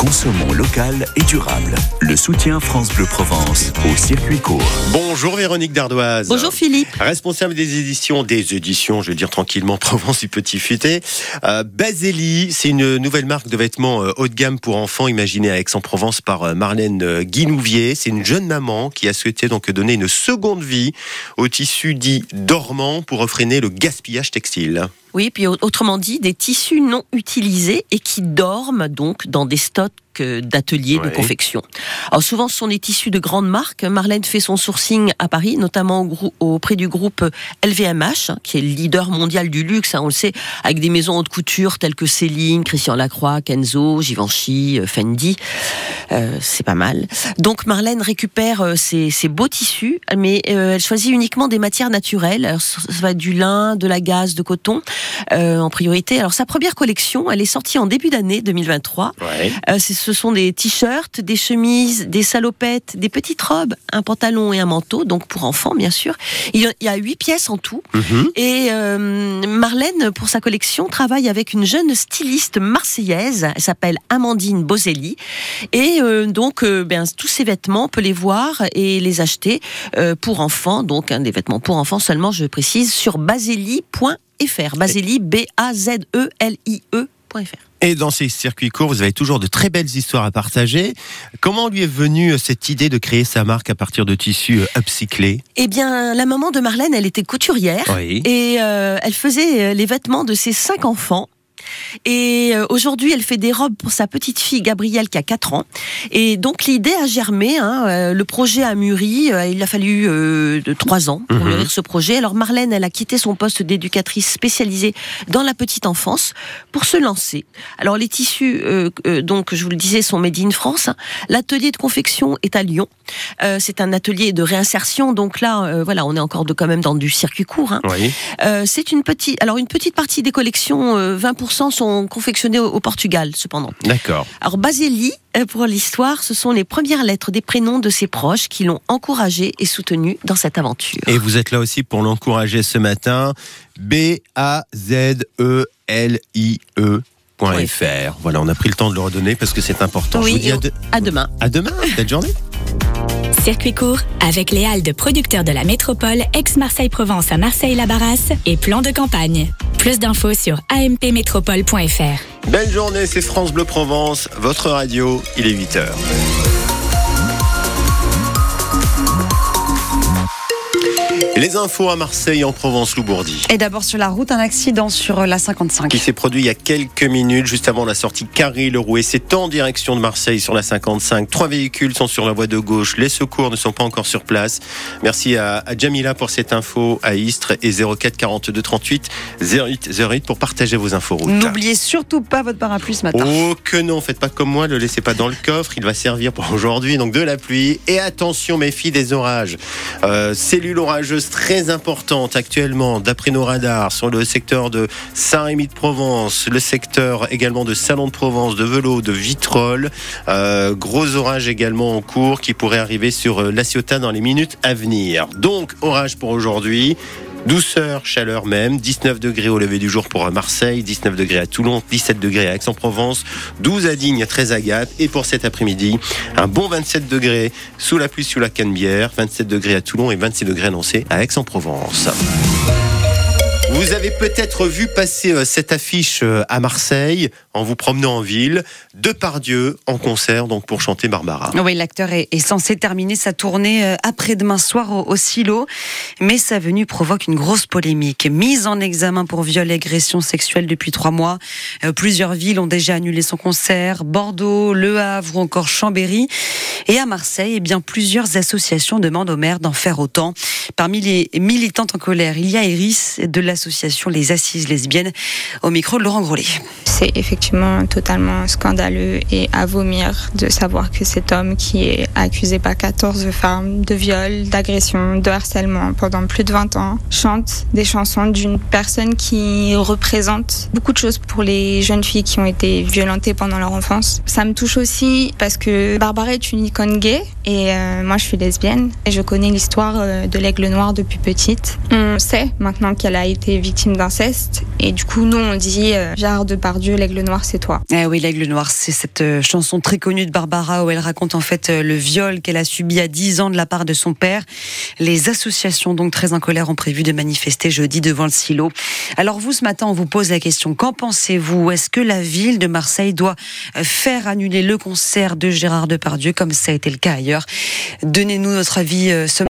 Consommons local et durable. Le soutien France Bleu Provence au circuit court. Bonjour Véronique Dardoise. Bonjour Philippe. Responsable des éditions, des éditions, je vais dire tranquillement, Provence du Petit Futé. Euh, Baseli, c'est une nouvelle marque de vêtements euh, haut de gamme pour enfants imaginée à Aix-en-Provence par euh, Marlène euh, Guinouvier. C'est une jeune maman qui a souhaité donc donner une seconde vie au tissu dit dormant pour freiner le gaspillage textile. Oui, puis autrement dit, des tissus non utilisés et qui dorment donc dans des stocks euh, d'ateliers de confection. Alors souvent, ce sont des tissus de grandes marques. Marlène fait son sourcing à Paris, notamment au auprès du groupe LVMH, qui est le leader mondial du luxe, hein, on le sait, avec des maisons haute couture telles que Céline, Christian Lacroix, Kenzo, Givenchy, euh, Fendi. Euh, c'est pas mal. Donc Marlène récupère euh, ces, ces beaux tissus, mais euh, elle choisit uniquement des matières naturelles. Alors, ça va être du lin, de la gaze, de coton euh, en priorité. Alors sa première collection, elle est sortie en début d'année 2023. Ouais. Euh, c'est- ce sont des t-shirts, des chemises, des salopettes, des petites robes, un pantalon et un manteau, donc pour enfants bien sûr. Il y a- huit pièces en tout. Mhm. Et euh, Marlène, pour sa collection, travaille avec une jeune styliste marseillaise. Elle s'appelle Amandine Bozelli. Et euh, donc, euh, ben, tous ces vêtements, on peut les voir et les acheter pour enfants. Donc, hein, des vêtements pour enfants seulement, je précise, sur baseli.fr. Baseli, B-A-Z-E-L-I-E.fr. Et dans ces circuits courts, vous avez toujours de très belles histoires à partager. Comment lui est venue euh, cette idée de créer sa marque à partir de tissus euh, upcyclés? Eh bien, la maman de Marlène, elle était couturière. Oui. Et euh, elle faisait les vêtements de ses cinq enfants. Et euh, aujourd'hui, elle fait des robes pour sa petite fille Gabrielle qui a 4 ans. Et donc l'idée a germé, hein, euh, le projet a mûri, euh, il a fallu euh, 3 ans pour mhm. mûrir ce projet. Alors Marlène, elle a quitté son poste d'éducatrice spécialisée dans la petite enfance pour se lancer. Alors les tissus, euh, donc je vous le disais, sont made in France. L'atelier de confection est à Lyon. C'est un atelier de réinsertion, donc là, voilà, on est encore de, quand même dans du circuit court. Hein. Oui. C'est une petite, alors une petite partie des collections, 20% sont confectionnés au, Portugal, cependant. D'accord. Alors, Baseli, euh, pour l'histoire, ce sont les premières lettres des prénoms de ses proches qui l'ont encouragé et soutenu dans cette aventure. Et vous êtes là aussi pour l'encourager ce matin. B-A-Z-E-L-I-E. Oui. Fr. Voilà, on a pris le temps de le redonner parce que c'est important. Oui, Je vous dis à, demain. À demain, belle journée. Circuit court avec les halles de producteurs de la métropole ex Marseille Provence à Marseille-Labarrasse et plan de campagne. Plus d'infos sur ampmétropole.fr. Belle journée, c'est France Bleu Provence, votre radio, il est 8h. Les infos à Marseille en Provence Loubourdi. Et d'abord sur la route, un accident sur la 55. Qui s'est produit il y a quelques minutes, juste avant la sortie Carré-le-Rouet. C'est en direction de Marseille sur la 55. Trois véhicules sont sur la voie de gauche. Les secours ne sont pas encore sur place. Merci à, à Jamila pour cette info à Istres et 04 42 38 08 08 pour partager vos infos routes. N'oubliez surtout pas votre parapluie ce matin. Oh que non, faites pas comme moi, ne le laissez pas dans le coffre, il va servir pour aujourd'hui, donc de la pluie. Et attention, méfie des orages. Euh, cellule orageuse très importante actuellement, d'après nos radars, sur le secteur de Saint-Rémy de Provence, le secteur également de Salon de Provence, de Velo, de Vitrolles. Euh, gros orage également en cours qui pourrait arriver sur euh, La Ciotat dans les minutes à venir. Donc, orage pour aujourd'hui. Douceur, chaleur même, 19 degrés au lever du jour pour Marseille, 19 degrés à Toulon, 17 degrés à Aix-en-Provence, 12 à Digne, 13 à Gap. Et pour cet après-midi, un bon 27 degrés sous la pluie, sous la Canebière, 27 degrés à Toulon et 26 degrés annoncés à Aix-en-Provence. Vous avez peut-être vu passer euh, cette affiche euh, à Marseille en vous promenant en ville. Depardieu en concert donc pour chanter Barbara. Oui, l'acteur est, censé terminer sa tournée euh, après-demain soir au, Silo, mais sa venue provoque une grosse polémique. Mise en examen pour viol et agression sexuelle depuis trois mois, plusieurs villes ont déjà annulé son concert, Bordeaux, Le Havre ou encore Chambéry. Et à Marseille, eh bien, plusieurs associations demandent au maire d'en faire autant. Parmi les militantes en colère, il y a Iris de l'association Les Assises Lesbiennes, au micro de Laurent Grollet. C'est effectivement totalement scandaleux et à vomir de savoir que cet homme qui est accusé par 14 femmes de viol, d'agression, de harcèlement pendant plus de 20 ans chante des chansons d'une personne qui représente beaucoup de choses pour les jeunes filles qui ont été violentées pendant leur enfance. Ça me touche aussi parce que Barbara est une icône gay et euh, moi je suis lesbienne et je connais l'histoire euh, de l'aigle noir depuis petite. On sait maintenant qu'elle a été victime d'inceste. Et du coup, nous, on dit euh, Gérard Depardieu, l'aigle noir, c'est toi. Eh oui, l'aigle noir, c'est cette euh, chanson très connue de Barbara où elle raconte en fait euh, le viol qu'elle a subi à 10 ans de la part de son père. Les associations, donc très en colère, ont prévu de manifester jeudi devant le silo. Alors vous, ce matin, on vous pose la question, qu'en pensez-vous? Est-ce que la ville de Marseille doit faire annuler le concert de Gérard Depardieu comme ça a été le cas ailleurs? Donnez-nous notre avis ce